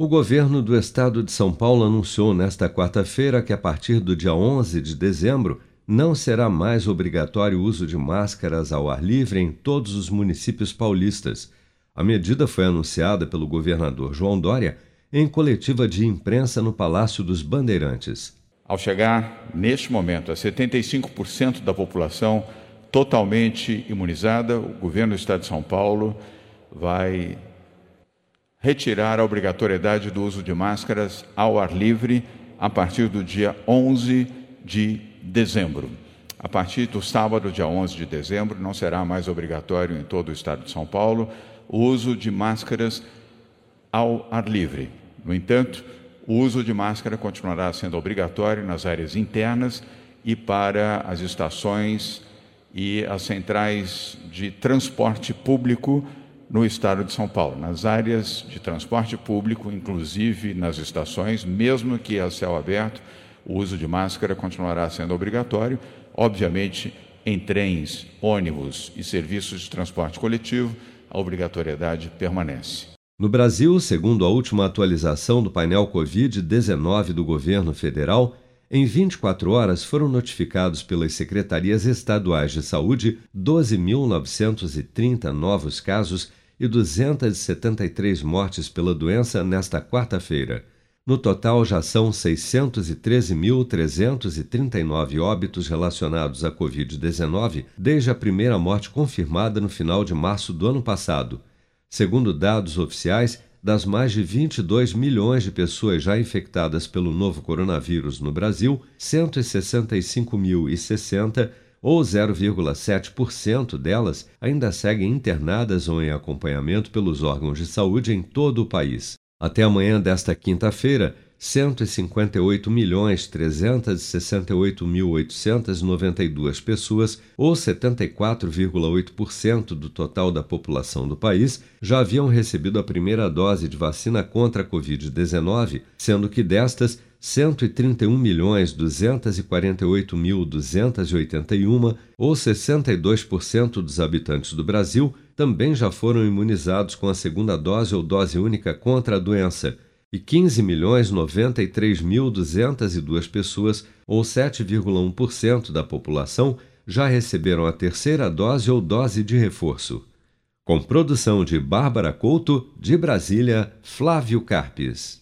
O governo do estado de São Paulo anunciou nesta quarta-feira que, a partir do dia 11 de dezembro, não será mais obrigatório o uso de máscaras ao ar livre em todos os municípios paulistas. A medida foi anunciada pelo governador João Dória em coletiva de imprensa no Palácio dos Bandeirantes. Ao chegar, neste momento, a 75% da população totalmente imunizada, o governo do estado de São Paulo vai retirar a obrigatoriedade do uso de máscaras ao ar livre a partir do dia 11 de dezembro. A partir do sábado, dia 11 de dezembro, não será mais obrigatório em todo o estado de São Paulo o uso de máscaras ao ar livre. No entanto, o uso de máscara continuará sendo obrigatório nas áreas internas e para as estações e as centrais de transporte público no estado de São Paulo, nas áreas de transporte público, inclusive nas estações, mesmo que a céu aberto, o uso de máscara continuará sendo obrigatório. Obviamente, em trens, ônibus e serviços de transporte coletivo, a obrigatoriedade permanece. No Brasil, segundo a última atualização do painel Covid-19 do governo federal, em 24 horas foram notificados pelas secretarias estaduais de saúde 12.930 novos casos e 273 mortes pela doença nesta quarta-feira. No total, já são 613.339 óbitos relacionados à Covid-19 desde a primeira morte confirmada no final de março do ano passado. Segundo dados oficiais, das mais de 22 milhões de pessoas já infectadas pelo novo coronavírus no Brasil, 165.060 ou 0,7% delas ainda seguem internadas ou em acompanhamento pelos órgãos de saúde em todo o país. Até amanhã desta quinta-feira, 158.368.892 pessoas, ou 74,8% do total da população do país, já haviam recebido a primeira dose de vacina contra a Covid-19, sendo que destas, 131.248.281, ou 62% dos habitantes do Brasil, também já foram imunizados com a segunda dose ou dose única contra a doença, e 15.093.202 pessoas, ou 7,1% da população, já receberam a terceira dose ou dose de reforço. Com produção de Bárbara Couto, de Brasília, Flávio Carpes.